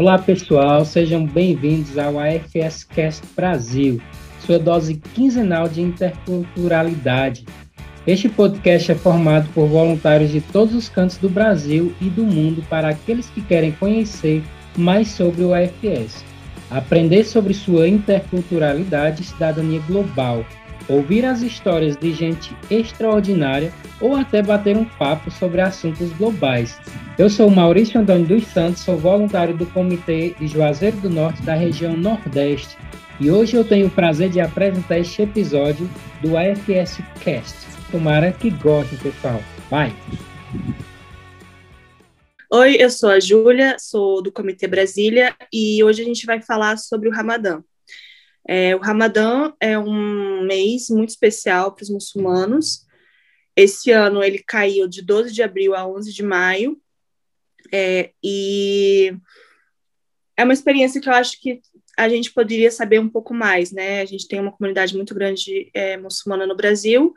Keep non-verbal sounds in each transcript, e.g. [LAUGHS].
Olá pessoal, sejam bem-vindos ao AFS Cast Brasil, sua dose quinzenal de interculturalidade. Este podcast é formado por voluntários de todos os cantos do Brasil e do mundo para aqueles que querem conhecer mais sobre o AFS, aprender sobre sua interculturalidade e cidadania global, ouvir as histórias de gente extraordinária ou até bater um papo sobre assuntos globais. Eu sou Maurício Antônio dos Santos, sou voluntário do Comitê de Juazeiro do Norte da região Nordeste e hoje eu tenho o prazer de apresentar este episódio do AFS Cast. Tomara que gostem, pessoal. Vai! Oi, eu sou a Júlia, sou do Comitê Brasília e hoje a gente vai falar sobre o Ramadã. É, o Ramadã é um mês muito especial para os muçulmanos. Esse ano ele caiu de 12 de abril a 11 de maio. É, e é uma experiência que eu acho que a gente poderia saber um pouco mais, né? A gente tem uma comunidade muito grande é, muçulmana no Brasil.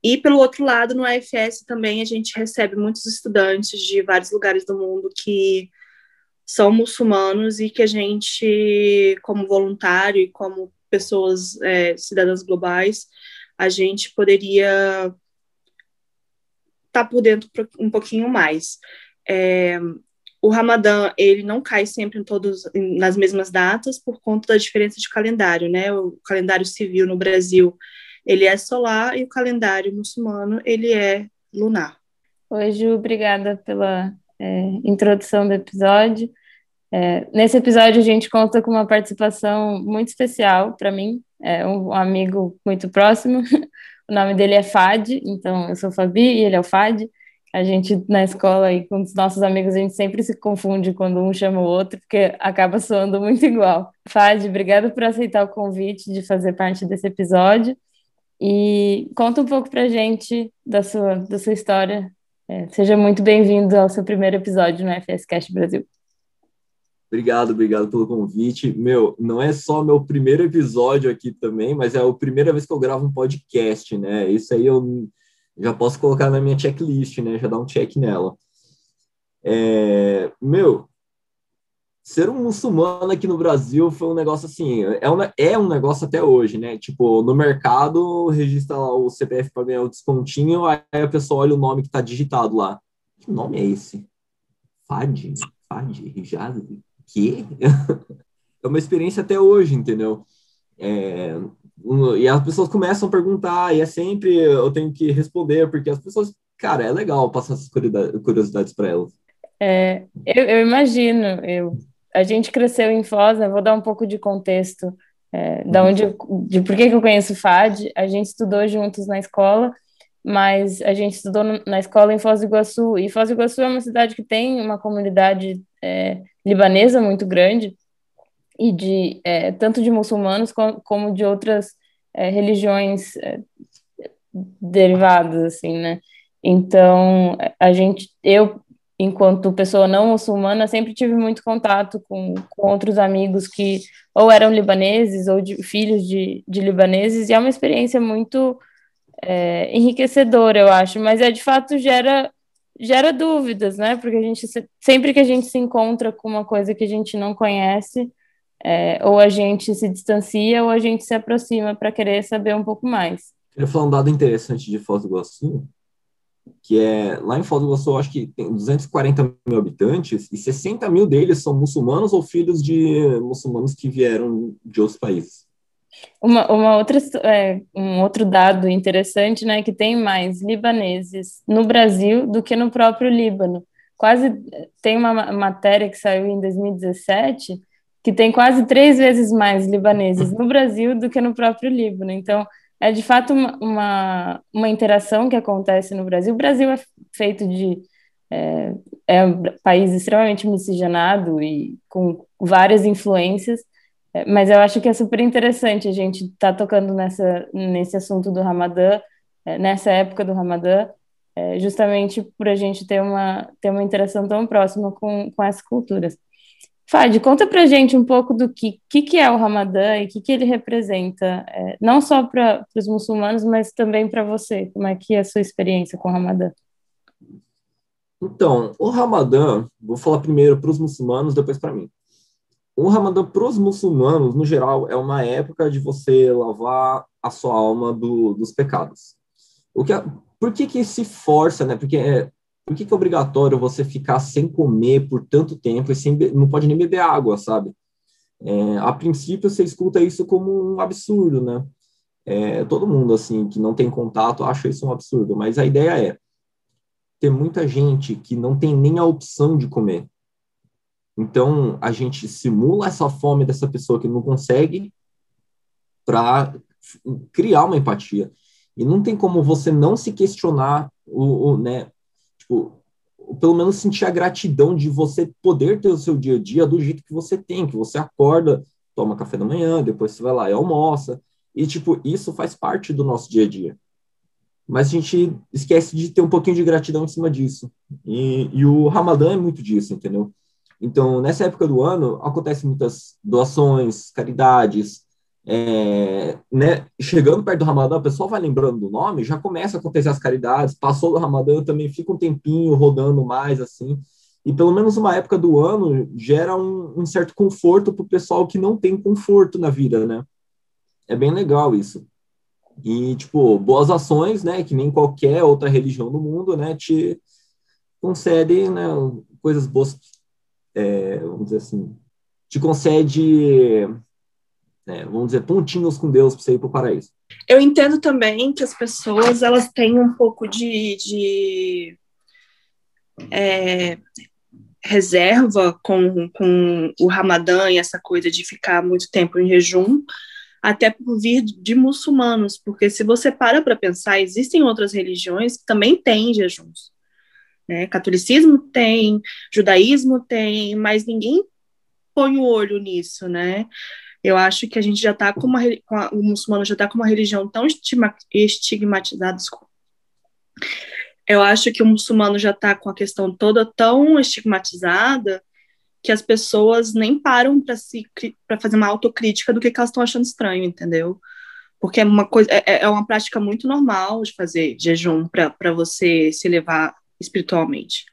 E, pelo outro lado, no AFS também a gente recebe muitos estudantes de vários lugares do mundo que são muçulmanos e que a gente, como voluntário e como pessoas, é, cidadãs globais, a gente poderia estar tá por dentro um pouquinho mais. É, o Ramadã, ele não cai sempre em todos nas mesmas datas por conta da diferença de calendário, né? O calendário civil no Brasil, ele é solar e o calendário muçulmano, ele é lunar. Ju, obrigada pela é, introdução do episódio. É, nesse episódio, a gente conta com uma participação muito especial para mim, é um amigo muito próximo. [LAUGHS] o nome dele é Fad, então eu sou Fabi e ele é o Fad. A gente na escola e com os nossos amigos a gente sempre se confunde quando um chama o outro, porque acaba soando [LAUGHS] muito igual. Fad, obrigada por aceitar o convite de fazer parte desse episódio. E conta um pouco pra gente da sua, da sua história. É, seja muito bem-vindo ao seu primeiro episódio no FS Cast Brasil. Obrigado, obrigado pelo convite. Meu, não é só meu primeiro episódio aqui também, mas é a primeira vez que eu gravo um podcast, né? Isso aí eu já posso colocar na minha checklist, né? Já dar um check nela. É, meu, ser um muçulmano aqui no Brasil foi um negócio assim, é um, é um negócio até hoje, né? Tipo, no mercado, registra lá o CPF para ganhar o descontinho, aí a pessoa olha o nome que tá digitado lá. Que nome é esse? Fad? Fad? Rijaz? quê? [LAUGHS] é uma experiência até hoje, entendeu? É, e as pessoas começam a perguntar, e é sempre eu tenho que responder, porque as pessoas, cara, é legal passar essas curiosidades para elas. É, eu, eu, imagino, eu, a gente cresceu em Foz, né, vou dar um pouco de contexto é, da onde, de por que, que eu conheço o FAD, a gente estudou juntos na escola, mas a gente estudou na escola em Foz do Iguaçu, e Foz do Iguaçu é uma cidade que tem uma comunidade é, libanesa muito grande, e de é, tanto de muçulmanos como, como de outras é, religiões é, derivadas, assim, né? Então, a gente, eu, enquanto pessoa não muçulmana, sempre tive muito contato com, com outros amigos que ou eram libaneses ou de, filhos de, de libaneses, e é uma experiência muito é, enriquecedora, eu acho, mas é de fato gera gera dúvidas, né? Porque a gente sempre que a gente se encontra com uma coisa que a gente não conhece, é, ou a gente se distancia ou a gente se aproxima para querer saber um pouco mais. Eu falar um dado interessante de Foz do Iguaçu, que é lá em Foz do Iguaçu, acho que tem 240 mil habitantes e 60 mil deles são muçulmanos ou filhos de muçulmanos que vieram de outros países. Uma, uma outra, é, um outro dado interessante, né, que tem mais libaneses no Brasil do que no próprio Líbano. Quase tem uma matéria que saiu em 2017 que tem quase três vezes mais libaneses no Brasil do que no próprio Líbano. Então, é de fato uma, uma, uma interação que acontece no Brasil. O Brasil é feito de é, é um país extremamente miscigenado e com várias influências, é, mas eu acho que é super interessante a gente estar tá tocando nessa, nesse assunto do Ramadã, é, nessa época do Ramadã, é, justamente por a gente ter uma, ter uma interação tão próxima com, com essas culturas. Fad, conta pra gente um pouco do que, que, que é o Ramadã e o que, que ele representa, é, não só para os muçulmanos, mas também para você. Como é que é a sua experiência com o Ramadã? Então, o Ramadã, vou falar primeiro para os muçulmanos, depois para mim. o Ramadã para os muçulmanos, no geral, é uma época de você lavar a sua alma do, dos pecados. O que, por que que se força, né? Porque é, por que que é obrigatório você ficar sem comer por tanto tempo e sem, não pode nem beber água, sabe? É, a princípio, você escuta isso como um absurdo, né? É, todo mundo, assim, que não tem contato, acha isso um absurdo, mas a ideia é ter muita gente que não tem nem a opção de comer. Então, a gente simula essa fome dessa pessoa que não consegue para criar uma empatia. E não tem como você não se questionar, o, o, né, tipo, pelo menos sentir a gratidão de você poder ter o seu dia a dia do jeito que você tem, que você acorda, toma café da manhã, depois você vai lá e almoça, e, tipo, isso faz parte do nosso dia a dia. Mas a gente esquece de ter um pouquinho de gratidão em cima disso. E, e o Ramadã é muito disso, entendeu? Então, nessa época do ano, acontecem muitas doações, caridades, é, né, chegando perto do Ramadã, o pessoal vai lembrando do nome, já começa a acontecer as caridades, passou do Ramadã, também fica um tempinho rodando mais, assim, e pelo menos uma época do ano gera um, um certo conforto para o pessoal que não tem conforto na vida, né? É bem legal isso. E, tipo, boas ações, né, que nem qualquer outra religião do mundo, né, te concedem, né, coisas boas é, vamos dizer assim, te concede, é, vamos dizer, pontinhos com Deus para você ir para o paraíso. Eu entendo também que as pessoas elas têm um pouco de, de é, reserva com, com o Ramadã e essa coisa de ficar muito tempo em jejum, até por vir de muçulmanos, porque se você para para pensar, existem outras religiões que também têm jejuns. Né? Catolicismo tem, judaísmo tem, mas ninguém põe o olho nisso, né? Eu acho que a gente já está com uma, o muçulmano já está com uma religião tão estigmatizada. Eu acho que o muçulmano já está com a questão toda tão estigmatizada que as pessoas nem param para se para fazer uma autocrítica do que, que elas estão achando estranho, entendeu? Porque é uma coisa é, é uma prática muito normal de fazer jejum para você se levar espiritualmente.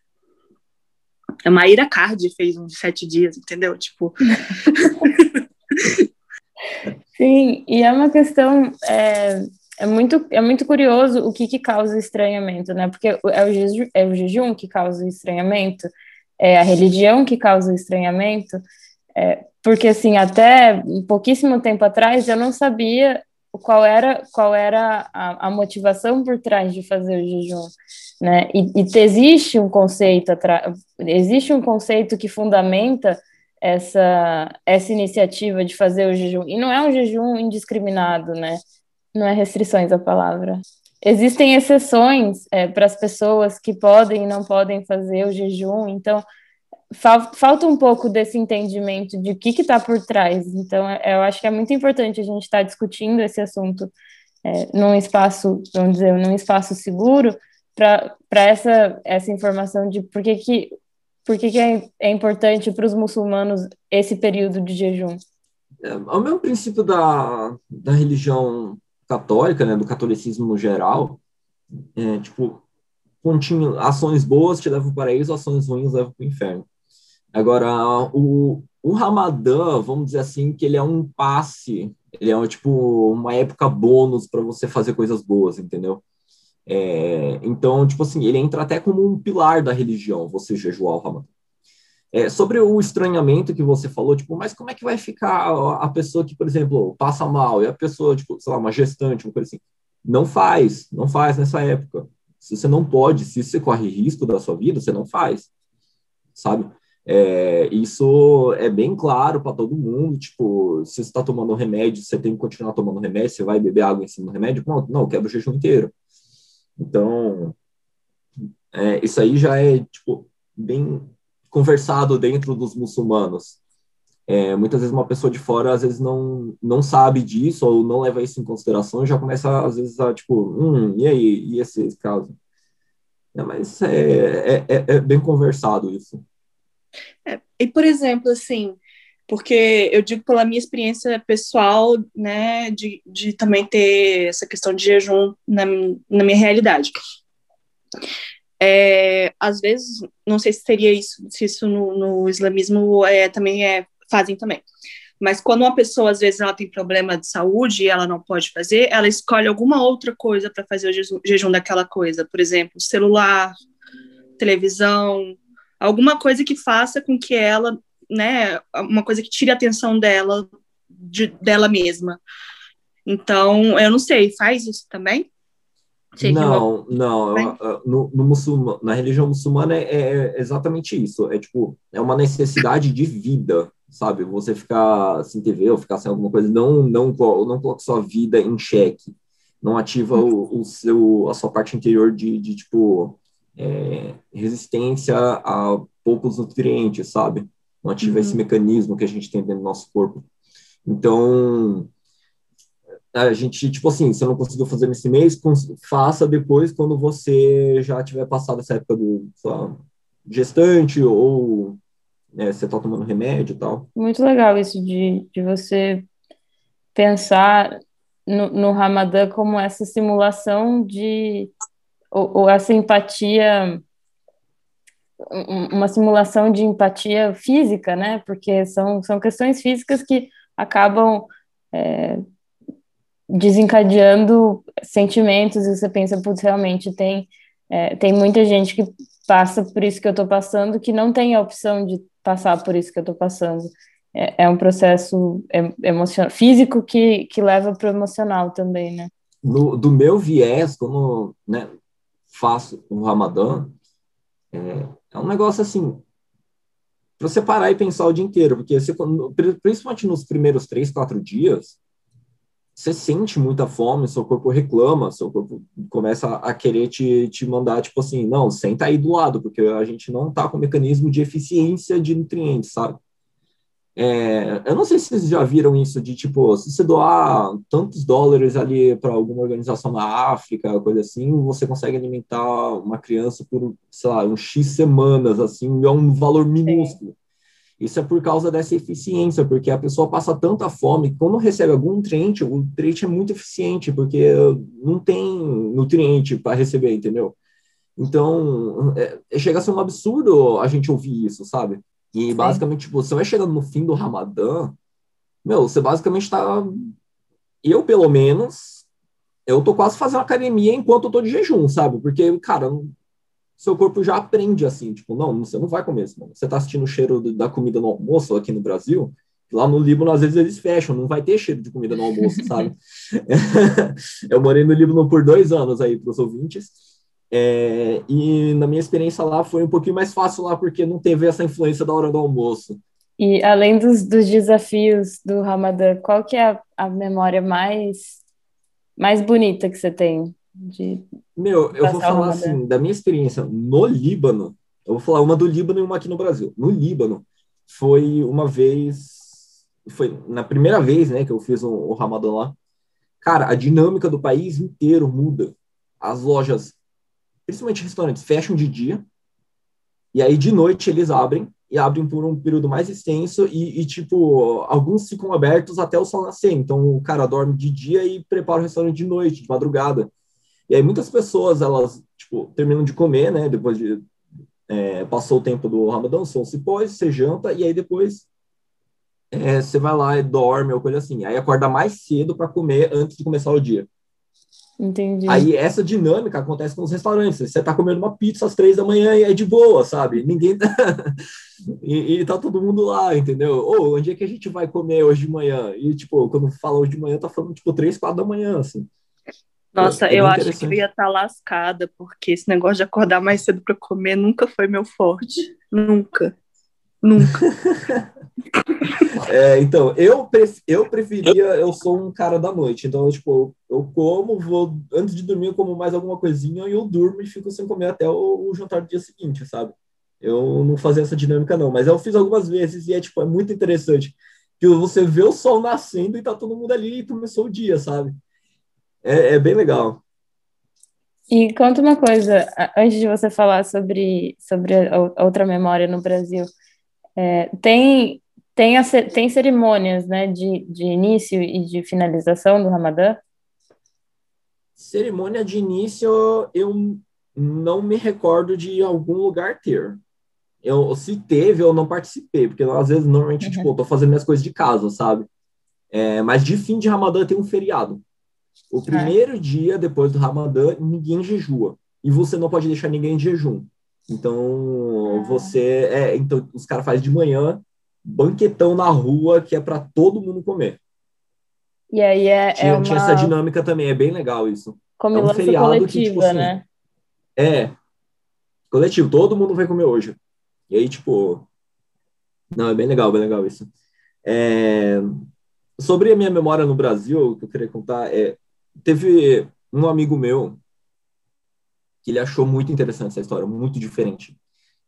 A Maíra Cardi fez um de sete dias, entendeu? Tipo. [LAUGHS] Sim, e é uma questão. É, é, muito, é muito curioso o que, que causa estranhamento, né? Porque é o, é o jejum que causa o estranhamento, é a religião que causa o estranhamento. É, porque, assim, até pouquíssimo tempo atrás eu não sabia qual era, qual era a, a motivação por trás de fazer o jejum né? E, e existe um conceito existe um conceito que fundamenta essa essa iniciativa de fazer o jejum e não é um jejum indiscriminado, né? Não é restrições a palavra. Existem exceções é, para as pessoas que podem e não podem fazer o jejum, então fal, falta um pouco desse entendimento de o que está por trás. Então, é, eu acho que é muito importante a gente estar tá discutindo esse assunto é, num espaço, vamos dizer, num espaço seguro, para essa, essa informação de por que, que, por que, que é, é importante para os muçulmanos esse período de jejum? É, é o mesmo princípio da, da religião católica, né, do catolicismo geral, é, tipo, pontinho, ações boas te levam para o paraíso, ações ruins levam para o inferno. Agora, o, o Ramadã, vamos dizer assim, que ele é um passe, ele é tipo uma época bônus para você fazer coisas boas, entendeu? É, então, tipo assim, ele entra até como um pilar da religião, você jejuar o Ramadã. É, sobre o estranhamento que você falou, tipo, mas como é que vai ficar a pessoa que, por exemplo, passa mal e a pessoa, tipo, sei lá, uma gestante, uma coisa assim? Não faz, não faz nessa época. Se você não pode, se você corre risco da sua vida, você não faz, sabe? É, isso é bem claro para todo mundo. Tipo, se você está tomando remédio, você tem que continuar tomando remédio, você vai beber água em cima do remédio, pronto, não, quebra o jejum inteiro. Então, é, isso aí já é, tipo, bem conversado dentro dos muçulmanos. É, muitas vezes uma pessoa de fora, às vezes, não, não sabe disso ou não leva isso em consideração e já começa, às vezes, a, tipo, hum, e aí, e esse caso? É, mas é, é, é, é bem conversado isso. É, e, por exemplo, assim, porque eu digo pela minha experiência pessoal, né, de, de também ter essa questão de jejum na, na minha realidade. É, às vezes, não sei se seria isso, se isso no, no islamismo é, também é, fazem também. Mas quando uma pessoa, às vezes, ela tem problema de saúde e ela não pode fazer, ela escolhe alguma outra coisa para fazer o jejum, jejum daquela coisa. Por exemplo, celular, televisão, alguma coisa que faça com que ela, né, uma coisa que tire a atenção dela, de, dela mesma. Então, eu não sei, faz isso também? não, não. no, no muçulmano, na religião muçulmana é, é, exatamente isso. É tipo, é uma necessidade de vida, sabe? Você ficar sem TV ou ficar sem alguma coisa, não, não, não coloca sua vida em xeque. Não ativa o, o seu, a sua parte interior de, de tipo, é, resistência a poucos nutrientes, sabe? Não ativa uhum. esse mecanismo que a gente tem dentro do nosso corpo. Então, a gente, tipo assim, você não conseguiu fazer nesse mês, faça depois quando você já tiver passado essa época do lá, gestante ou né, você tá tomando remédio e tal. Muito legal isso de, de você pensar no, no Ramadã como essa simulação de ou, ou essa empatia uma simulação de empatia física, né? Porque são, são questões físicas que acabam é, desencadeando sentimentos e você pensa, putz, realmente tem, é, tem muita gente que passa por isso que eu estou passando que não tem a opção de passar por isso que eu estou passando. É, é, um processo emocional, físico que, que leva para o emocional também, né? No, do meu viés, como né, faço o Ramadã, é, é um negócio assim, você parar e pensar o dia inteiro, porque você, principalmente nos primeiros três, quatro dias, você sente muita fome, seu corpo reclama, seu corpo começa a querer te, te mandar, tipo assim, não, senta aí do lado, porque a gente não tá com mecanismo de eficiência de nutrientes, sabe? É, eu não sei se vocês já viram isso de, tipo, se você doar tantos dólares ali para alguma organização na África, coisa assim, você consegue alimentar uma criança por, sei lá, um X semanas, assim, é um valor minúsculo. Isso é por causa dessa eficiência, porque a pessoa passa tanta fome que quando recebe algum nutriente, o nutriente é muito eficiente, porque não tem nutriente para receber, entendeu? Então, é, chega a ser um absurdo a gente ouvir isso, sabe? E basicamente, tipo, você vai chegando no fim do Ramadã, meu, você basicamente tá. Eu, pelo menos, eu tô quase fazendo academia enquanto eu tô de jejum, sabe? Porque, cara, seu corpo já aprende assim, tipo, não, você não vai comer isso, não. Você tá assistindo o cheiro da comida no almoço aqui no Brasil, lá no Líbano às vezes eles fecham, não vai ter cheiro de comida no almoço, sabe? [LAUGHS] [LAUGHS] eu morei no Líbano por dois anos aí para os ouvintes, é, e na minha experiência lá foi um pouquinho mais fácil lá, porque não teve essa influência da hora do almoço. E além dos, dos desafios do Ramadã, qual que é a, a memória mais, mais bonita que você tem de Meu, eu vou falar assim, da minha experiência no Líbano, eu vou falar uma do Líbano e uma aqui no Brasil. No Líbano, foi uma vez, foi na primeira vez, né, que eu fiz o, o Ramadã lá. Cara, a dinâmica do país inteiro muda. As lojas, principalmente restaurantes, fecham de dia, e aí de noite eles abrem, e abrem por um período mais extenso e, e, tipo, alguns ficam abertos até o sol nascer. Então, o cara dorme de dia e prepara o restaurante de noite, de madrugada. E aí muitas pessoas, elas, tipo, terminam de comer, né? Depois de... É, passou o tempo do Ramadã, o sol se pôs, você janta, e aí depois é, você vai lá e dorme ou coisa assim. Aí acorda mais cedo para comer antes de começar o dia. Entendi. Aí essa dinâmica acontece nos restaurantes. Você tá comendo uma pizza às três da manhã e é de boa, sabe? Ninguém tá... [LAUGHS] e, e, tá todo mundo lá, entendeu? Ou onde é que a gente vai comer hoje de manhã? E tipo, quando fala hoje de manhã, tá falando tipo três, quatro da manhã, assim. Nossa, é eu acho que eu ia estar tá lascada, porque esse negócio de acordar mais cedo para comer nunca foi meu forte. Nunca. Nunca. [LAUGHS] é, então, eu, pref, eu preferia, eu sou um cara da noite, então, tipo, eu, como, vou, antes de dormir, eu como mais alguma coisinha e eu durmo e fico sem comer até o, o jantar do dia seguinte, sabe? Eu não fazia essa dinâmica, não, mas eu fiz algumas vezes e é, tipo, é muito interessante que você vê o sol nascendo e tá todo mundo ali e começou o dia, sabe? é, é bem legal. E conta uma coisa, antes de você falar sobre, sobre a outra memória no Brasil, é, tem, tem, a, tem cerimônias né, de, de início e de finalização do Ramadã? Cerimônia de início, eu não me recordo de algum lugar ter. eu, se teve, eu não participei, porque às vezes, normalmente, uhum. tipo, eu tô fazendo minhas coisas de casa, sabe? É, mas de fim de Ramadã tem um feriado. O primeiro é. dia depois do Ramadã, ninguém jejua. E você não pode deixar ninguém em jejum. Então, ah. você. É, então, os caras fazem de manhã, banquetão na rua, que é para todo mundo comer. E aí é. Tinha, é uma... tinha, essa dinâmica também, é bem legal isso. Comilança é um feriado coletiva, que, tipo, assim, né? É. Coletivo, todo mundo vai comer hoje. E aí, tipo. Não, é bem legal, bem legal isso. É... Sobre a minha memória no Brasil, o que eu queria contar é. Teve um amigo meu que ele achou muito interessante essa história, muito diferente.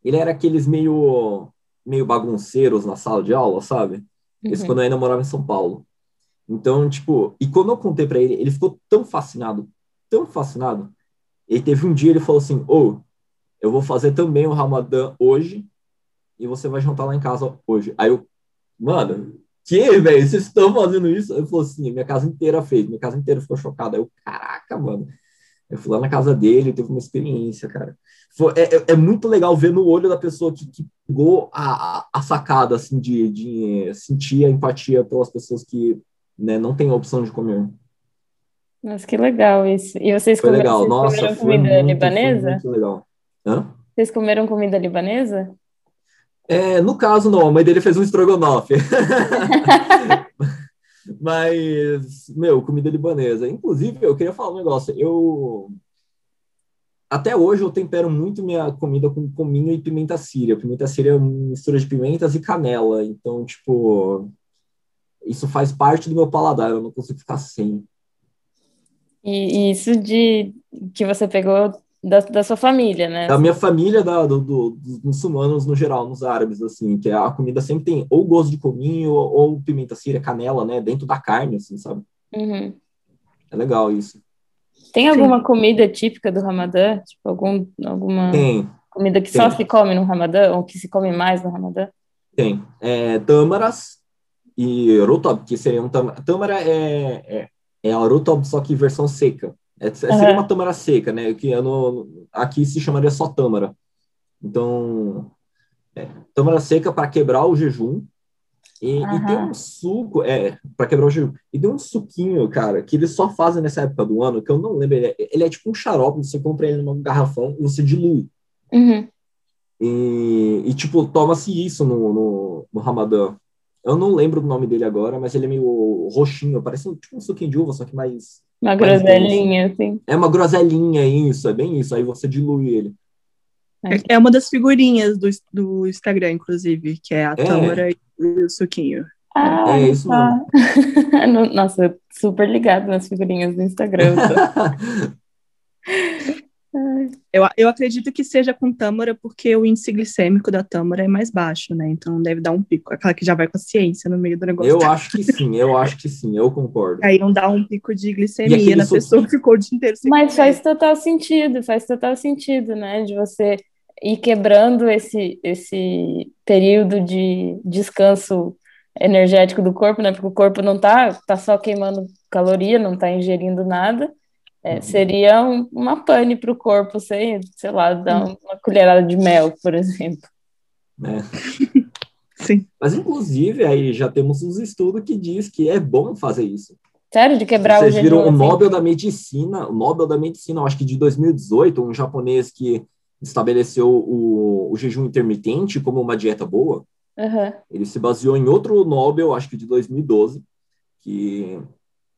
Ele era aqueles meio meio bagunceiros na sala de aula, sabe? Uhum. Esse quando eu ainda morava em São Paulo. Então, tipo, e quando eu contei para ele, ele ficou tão fascinado, tão fascinado. E teve um dia ele falou assim: "Ô, oh, eu vou fazer também o Ramadã hoje e você vai jantar lá em casa hoje". Aí eu, mano, que, velho, vocês estão fazendo isso? Ele falou assim: "Minha casa inteira fez, minha casa inteira ficou chocada". Aí eu, caraca, mano. Eu fui lá na casa dele, teve uma experiência, cara. Foi, é, é, é muito legal ver no olho da pessoa que, que pegou a, a sacada, assim, de, de sentir a empatia pelas pessoas que né, não têm a opção de comer. Nossa, que legal isso. E vocês, foi comeram, legal. vocês Nossa, comeram foi comida muito, libanesa? muito legal. Hã? Vocês comeram comida libanesa? É, no caso, não. A mãe dele fez um estrogonofe. [LAUGHS] Mas, meu, comida libanesa. Inclusive, eu queria falar um negócio. Eu. Até hoje eu tempero muito minha comida com cominho e pimenta síria. Pimenta síria é mistura de pimentas e canela. Então, tipo, isso faz parte do meu paladar. Eu não consigo ficar sem. E, e isso de que você pegou da, da sua família, né? Da minha família, da, do, do, dos muçulmanos no geral, nos árabes, assim, que a comida sempre tem ou gosto de cominho ou, ou pimenta síria, canela, né, dentro da carne, assim, sabe? Uhum. É legal isso. Tem alguma Sim. comida típica do Ramadã? Tipo, algum, alguma tem, comida que tem. só se come no Ramadã ou que se come mais no Ramadã? Tem. É, tâmaras e rotob, que seriam tâmara. Tâmara é, é, é a rotob, só que versão seca. É, seria uma tâmara seca, né? Que é no, aqui se chamaria só tâmara. Então, é, tâmara seca para quebrar o jejum. E, e, tem um suco, é, para quebrar o jejum. E tem um suquinho, cara, que eles só fazem nessa época do ano, que eu não lembro. Ele é, ele é tipo um xarope, você compra ele num garrafão e você dilui. Uhum. E, e, tipo, toma-se isso no, no, no Ramadã. Eu não lembro o nome dele agora, mas ele é meio roxinho, parece tipo um suquinho de uva, só que mais. Uma groselinha, assim. É uma groselinha, isso, é bem isso. Aí você dilui ele. É, é uma das figurinhas do, do Instagram, inclusive, que é a é. tâmara e o suquinho. Ah, é isso tá. mesmo. [LAUGHS] Nossa, super ligado nas figurinhas do Instagram. [LAUGHS] Eu, eu acredito que seja com tâmara, porque o índice glicêmico da tâmara é mais baixo, né? Então deve dar um pico. Aquela que já vai com a ciência no meio do negócio. Eu acho que sim, eu acho que sim, eu concordo. Aí não dá um pico de glicemia na pessoa que ficou o dia inteiro sem Mas comer. faz total sentido, faz total sentido, né? De você ir quebrando esse, esse período de descanso energético do corpo, né? Porque o corpo não tá, tá só queimando caloria, não tá ingerindo nada. É, uhum. seria um, uma pane para o corpo, sei, sei lá, dar uhum. uma colherada de mel, por exemplo. É. [LAUGHS] Sim. Mas, inclusive, aí já temos uns estudos que diz que é bom fazer isso. Sério, de quebrar Vocês o viram o assim? Nobel da Medicina, o Nobel da Medicina, acho que de 2018, um japonês que estabeleceu o, o jejum intermitente como uma dieta boa. Uhum. Ele se baseou em outro Nobel, acho que de 2012, que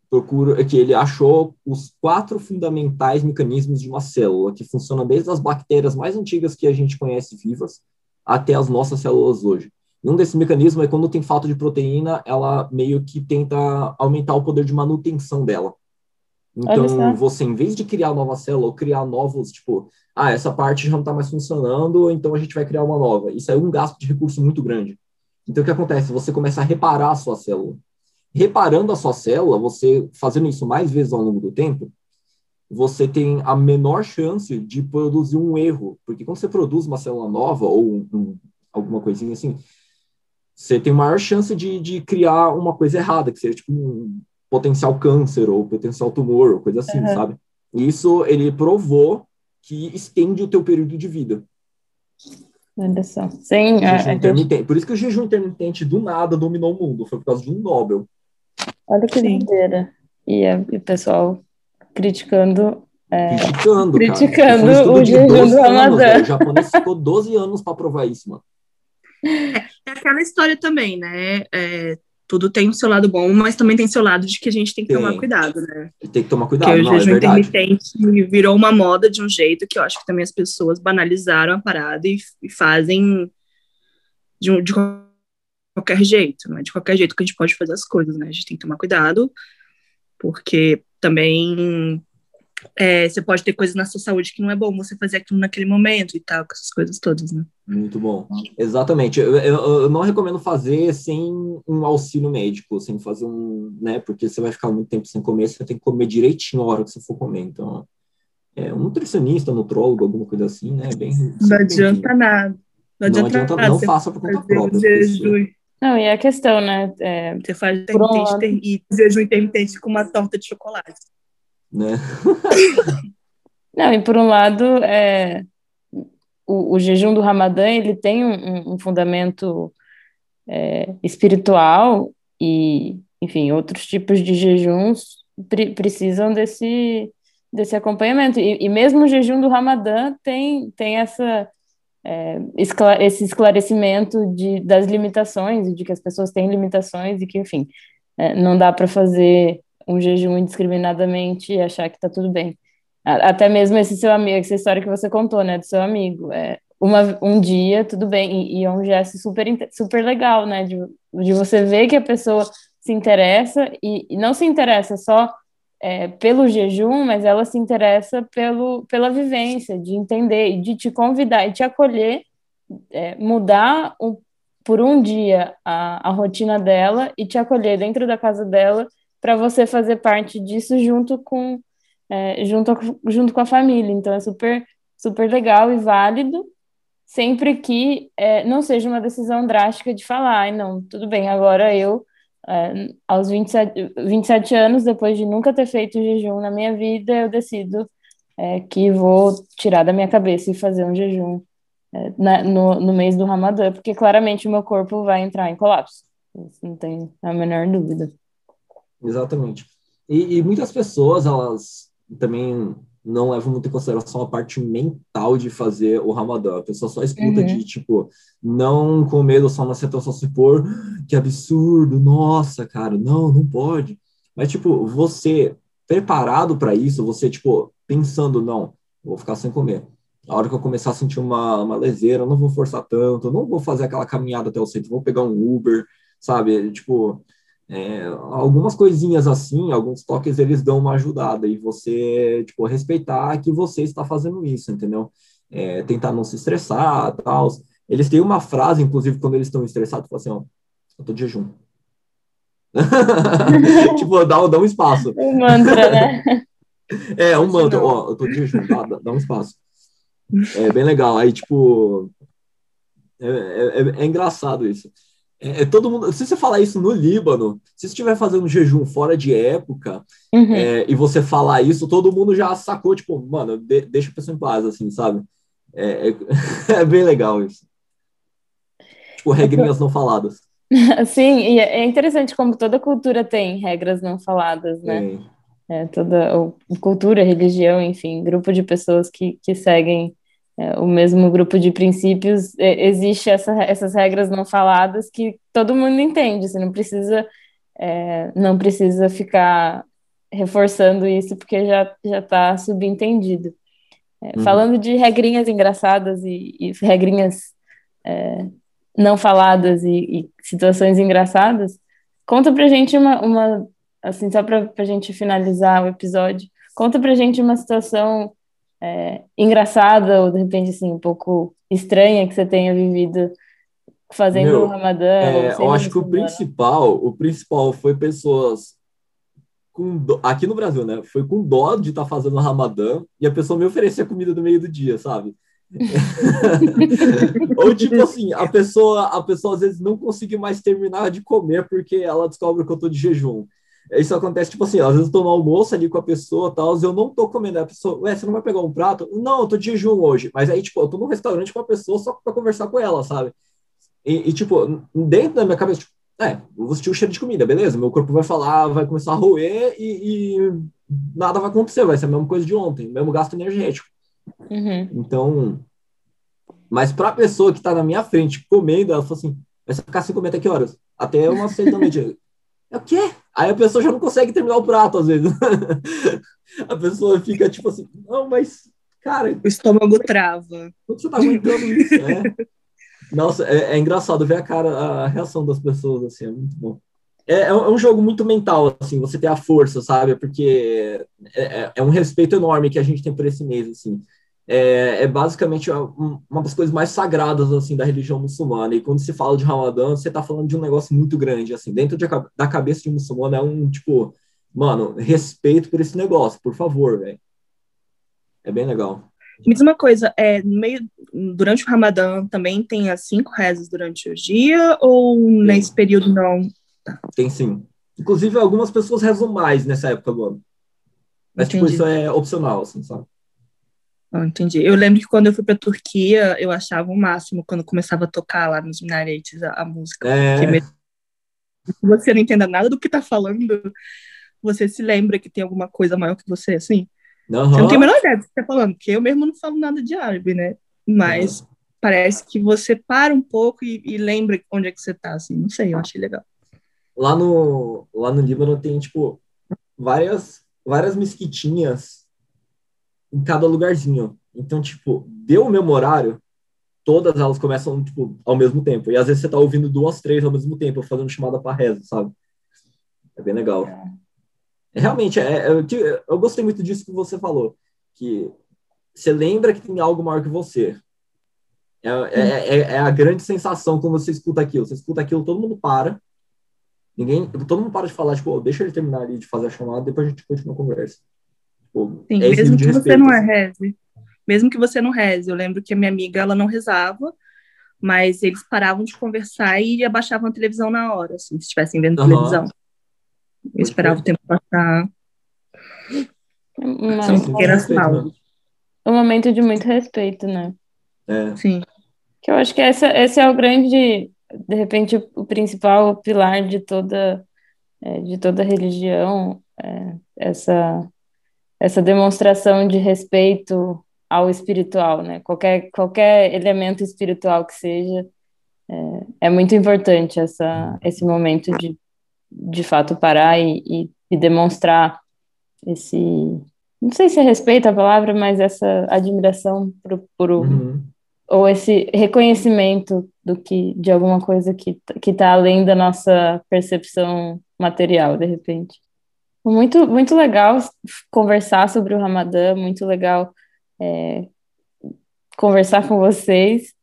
procura que ele achou os quatro fundamentais mecanismos de uma célula que funcionam desde as bactérias mais antigas que a gente conhece vivas até as nossas células hoje. E um desses mecanismos é quando tem falta de proteína, ela meio que tenta aumentar o poder de manutenção dela. Então, você, em vez de criar nova célula ou criar novos, tipo, ah, essa parte já não está mais funcionando, então a gente vai criar uma nova. Isso é um gasto de recurso muito grande. Então, o que acontece? Você começa a reparar a sua célula reparando a sua célula, você fazendo isso mais vezes ao longo do tempo, você tem a menor chance de produzir um erro, porque quando você produz uma célula nova ou um, um, alguma coisinha assim, você tem maior chance de, de criar uma coisa errada, que seja tipo um potencial câncer ou potencial tumor ou coisa assim, uhum. sabe? Isso ele provou que estende o teu período de vida. Olha só. Sim, é, intermitente. Por isso que o jejum intermitente do nada dominou o mundo. Foi por causa de um Nobel. Olha que doideira. E, e o pessoal criticando. É, criticando, criticando o jejum do Ramadã. O japonês ficou 12 anos para provar isso, mano. É, é aquela história também, né? É, tudo tem o seu lado bom, mas também tem o seu lado de que a gente tem que tem. tomar cuidado, né? Tem que tomar cuidado, Porque não, o jejum é intermitente virou uma moda de um jeito que eu acho que também as pessoas banalizaram a parada e, e fazem de, de qualquer jeito, né? De qualquer jeito que a gente pode fazer as coisas, né? A gente tem que tomar cuidado, porque também é, você pode ter coisas na sua saúde que não é bom você fazer aquilo naquele momento e tal, com essas coisas todas, né? Muito bom. Exatamente. Eu, eu, eu, não recomendo fazer sem um auxílio médico, sem fazer um, né? Porque você vai ficar muito tempo sem comer, você tem que comer direitinho a hora que você for comer. Então, é, um nutricionista, nutrólogo, alguma coisa assim, né? Bem, não adianta nada. Não adianta, não, adianta, nada. não faça por conta própria. Jejum. Não, e a questão, né? É, você faz intermitente e jejum intermitente com uma torta de chocolate né? [LAUGHS] Não, e por um lado, é, o, o, jejum do Ramadã ele tem um, um fundamento é, espiritual e, enfim, outros tipos de jejuns pre precisam desse, desse acompanhamento. E, e, mesmo o jejum do Ramadã tem, tem essa, é, esse esclarecimento de, das limitações, de que as pessoas têm limitações e que, enfim, é, não dá para fazer um jejum indiscriminadamente e achar que está tudo bem. Até mesmo esse seu amigo, essa história que você contou, né, do seu amigo. É, uma, um dia, tudo bem, e, e, é um gesto super, super legal, né, de, de você ver que a pessoa se interessa e, e não se interessa só é, pelo jejum, mas ela se interessa pelo, pela vivência, de entender e de te convidar e te acolher, é, mudar um, por um dia a, a rotina dela e te acolher dentro da casa dela para você fazer parte disso junto com é, junto, junto com a família. Então é super super legal e válido, sempre que é, não seja uma decisão drástica de falar, ai não, tudo bem, agora eu é, aos 27, 27 anos, depois de nunca ter feito jejum na minha vida, eu decido é, que vou tirar da minha cabeça e fazer um jejum é, na, no, no mês do Ramadã, porque claramente o meu corpo vai entrar em colapso. Isso não tem a menor dúvida. Exatamente. E, e, muitas pessoas, elas também não levam muito em consideração a parte mental de fazer o Ramadã. A pessoa só escuta uhum. de, tipo, não comer só na só se pôr, que absurdo, nossa, cara, não, não pode. Mas, tipo, você preparado para isso, você, tipo, pensando, não, vou ficar sem comer. A hora que eu começar a sentir uma, uma leseira, não vou forçar tanto, não vou fazer aquela caminhada até o centro, vou pegar um Uber, sabe? Tipo, é, algumas coisinhas assim, alguns toques, eles dão uma ajudada e você, tipo, respeitar que você está fazendo isso, entendeu? É, tentar não se estressar, tal. Eles têm uma frase, inclusive, quando eles estão estressados, falam assim, ó, eu tô de jejum. [LAUGHS] tipo, dá, dá um espaço. Um mantra, né? é, um mantra, ó, eu tô de jejum, dá, dá um espaço. É bem legal. Aí, tipo, é, é, é, é engraçado isso. É, é, todo mundo. Se você falar isso no Líbano, se você estiver fazendo jejum fora de época uhum. é, e você falar isso, todo mundo já sacou, tipo, mano, de, deixa a pessoa em paz, assim, sabe? É, é, [LAUGHS] é bem legal isso. Tipo, regrinhas não faladas. [LAUGHS] Sim, e é interessante como toda cultura tem regras não faladas, né? É, toda cultura, religião, enfim, grupo de pessoas que, que seguem é, o mesmo grupo de princípios, é, existe essa, essas regras não faladas que todo mundo entende, você não precisa, é, não precisa ficar reforçando isso porque já já está subentendido. É, uhum. Falando de regrinhas engraçadas e, e regrinhas é, não faladas e, e, situações engraçadas, conta pra gente uma, uma assim, só pra, pra gente finalizar o episódio, conta pra gente uma situação é, engraçada ou de repente assim um pouco estranha que você tenha vivido fazendo Meu, o Ramadã? É, eu acho que o principal, o principal foi pessoas com do, aqui no Brasil, né? Foi com dó de estar tá fazendo o Ramadã e a pessoa me oferecia comida no meio do dia, sabe? [LAUGHS] Ou tipo assim, a pessoa, a pessoa às vezes não consegue mais terminar de comer porque ela descobre que eu tô de jejum. Isso acontece, tipo assim, às vezes eu tô no almoço ali com a pessoa tal, eu não tô comendo, a pessoa, ué, você não vai pegar um prato? Não, eu tô de jejum hoje. Mas aí, tipo, eu tô num restaurante com a pessoa só pra conversar com ela, sabe? E, e tipo, dentro da minha cabeça, tipo, é, vou sentir o cheiro de comida, beleza? Meu corpo vai falar, vai começar a roer e, e nada vai acontecer, vai ser a mesma coisa de ontem, mesmo gasto energético. Uhum. Então, mas para a pessoa que está na minha frente comendo, ela fala assim: vai ficar sem comer até que horas? Até umas seis da noite. É o quê? Aí a pessoa já não consegue terminar o prato, às vezes. [LAUGHS] a pessoa fica tipo assim: não, mas, cara. O estômago trava. Como você tá aguentando isso? É. Nossa, é, é, engraçado ver a cara, a reação das pessoas, assim, é muito bom. É, é, um jogo muito mental, assim, você ter a força, sabe? Porque é, é, é um respeito enorme que a gente tem por esse mês, assim é, é, basicamente uma das coisas mais sagradas assim da religião muçulmana. E quando se fala de Ramadã, você está falando de um negócio muito grande, assim, dentro de, da cabeça de um muçulmano é um tipo, mano, respeito por esse negócio, por favor, velho. É bem legal. Me diz uma coisa, é, meio, durante o Ramadã também tem as cinco rezas durante o dia ou tem. nesse período não? Tá. Tem sim. Inclusive, algumas pessoas rezam mais nessa época do ano. Mas, tipo, Entendi. tipo, isso é opcional, assim, sabe? Ah, entendi. Eu lembro que quando eu fui para Turquia, eu achava o máximo quando começava a tocar lá nos minaretes a, a música. É. Mesmo você não entenda nada do que tá falando, você se lembra que tem alguma coisa maior que você, assim. Uhum. Você não tem a menor ideia do que você tá falando, porque eu mesmo não falo nada de árabe, né? Mas uhum. parece que você para um pouco e, e, lembra onde é que você tá, assim. Não sei, eu achei legal. Lá no, lá no Líbano tem, tipo, várias, várias mesquitinhas em cada lugarzinho. Então, tipo, deu o mesmo horário, todas elas começam, tipo, ao mesmo tempo. E às vezes você tá ouvindo duas, três ao mesmo tempo, fazendo chamada para reza, sabe? É bem legal. É, realmente, é, é, eu, eu gostei muito disso que você falou, que você lembra que tem algo maior que você. É, é, é, é, a grande sensação quando você escuta aquilo. Você escuta aquilo, todo mundo para. Ninguém, todo mundo para de falar, tipo, oh, deixa ele terminar ali de fazer a chamada, depois a gente continua a conversa. Tipo, Sim, é mesmo que respeito, você não é reze. Mesmo que você não reze. Eu lembro que a minha amiga, ela não rezava, mas eles paravam de conversar e abaixavam a televisão na hora, assim, se estivessem vendo uhum. televisão. Eu esperava o tempo passar. Uma, um, um momento de muito respeito, né? É. Sim. Que eu acho que essa, esse é o grande, de repente, o principal pilar de toda, é, de toda religião, é, essa essa demonstração de respeito ao espiritual, né? Qualquer, qualquer elemento espiritual que seja, é, é muito importante essa, esse momento de, de fato, parar e, e, e demonstrar esse, não sei se é respeito a palavra, mas essa admiração por, por uhum. ou esse reconhecimento do que de alguma coisa que que está além da nossa percepção material, de repente. Muito, muito legal conversar sobre o Ramadã, muito legal é, conversar com vocês.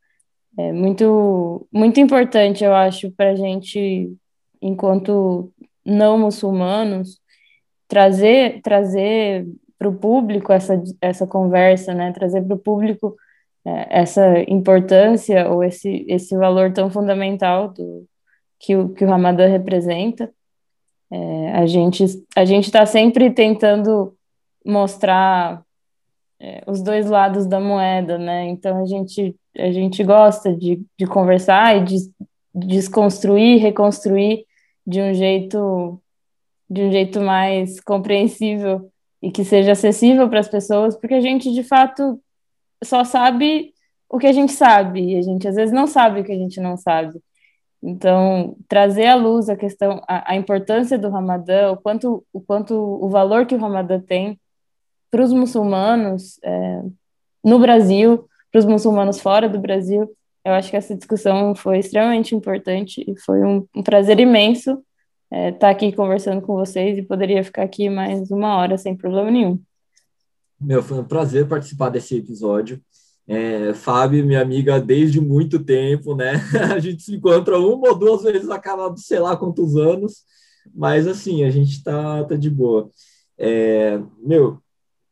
É muito, muito importante, eu acho, para a gente, enquanto não muçulmanos, trazer, trazer para o público essa, essa conversa, né? trazer para o público é, essa importância ou esse, esse valor tão fundamental do, que, o, que o Ramadã representa. É, a gente a gente está sempre tentando mostrar é, os dois lados da moeda, né? Então a gente a gente gosta de, de conversar e de desconstruir, reconstruir de um jeito de um jeito mais compreensível e que seja acessível para as pessoas, porque a gente de fato só sabe o que a gente sabe e a gente às vezes não sabe o que a gente não sabe. Então, trazer à luz a questão, a, a, importância do Ramadã, o quanto, o quanto o valor que o Ramadã tem para os muçulmanos é, no Brasil, para os muçulmanos fora do Brasil, eu acho que essa discussão foi extremamente importante e foi um, um prazer imenso estar é, tá aqui conversando com vocês e poderia ficar aqui mais uma hora sem problema nenhum. Meu, foi um prazer participar desse episódio. É, Fábio, minha amiga desde muito tempo, né? [LAUGHS] A gente se encontra uma ou duas vezes a cada sei lá quantos anos, mas assim, a gente tá, tá de boa. É, meu,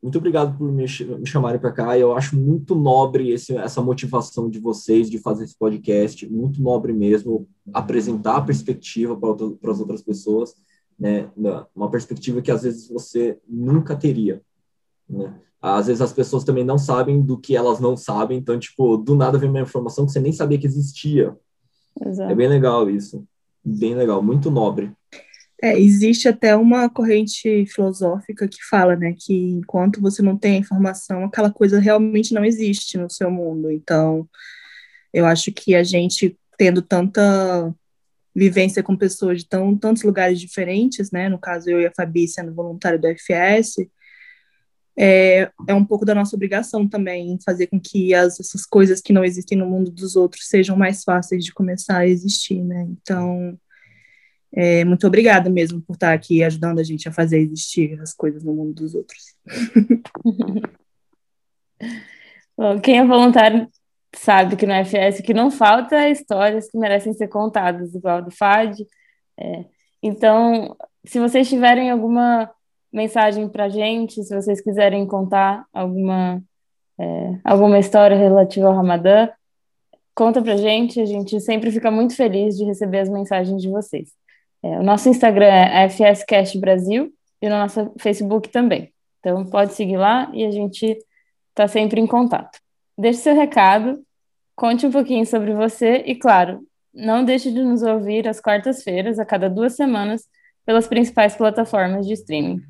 muito obrigado por me, me chamarem para cá. Eu acho muito nobre esse, essa motivação de vocês de fazer esse podcast, muito nobre mesmo, apresentar a perspectiva para as outras pessoas. né? Uma perspectiva que às vezes você nunca teria, né? Às vezes as pessoas também não sabem do que elas não sabem, então, tipo, do nada vem uma informação que você nem sabia que existia. Exato. É bem legal isso. Bem legal, muito nobre. É, existe até uma corrente filosófica que fala, né, que enquanto você não tem a informação, aquela coisa realmente não existe no seu mundo. Então, eu acho que a gente tendo tanta vivência com pessoas de tão, tantos lugares diferentes, né, no caso eu e a Fabi sendo voluntário do FS, é, é um pouco da nossa obrigação também fazer com que as, essas coisas que não existem no mundo dos outros sejam mais fáceis de começar a existir, né? Então, é, muito obrigada mesmo por estar aqui ajudando a gente a fazer existir as coisas no mundo dos outros. [LAUGHS] Bom, quem é voluntário sabe que no FS que não falta histórias que merecem ser contadas, igual do FAD. É, então, se vocês tiverem alguma mensagem para gente, se vocês quiserem contar alguma, é, alguma história relativa ao Ramadã, conta para gente, a gente sempre fica muito feliz de receber as mensagens de vocês. É, o nosso Instagram é FSCast Brasil e no nosso Facebook também. Então pode seguir lá e a gente está sempre em contato. Deixe seu recado, conte um pouquinho sobre você e, claro, não deixe de nos ouvir às quartas-feiras, a cada duas semanas, pelas principais plataformas de streaming.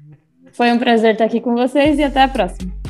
Foi um prazer estar aqui com vocês e até a próxima.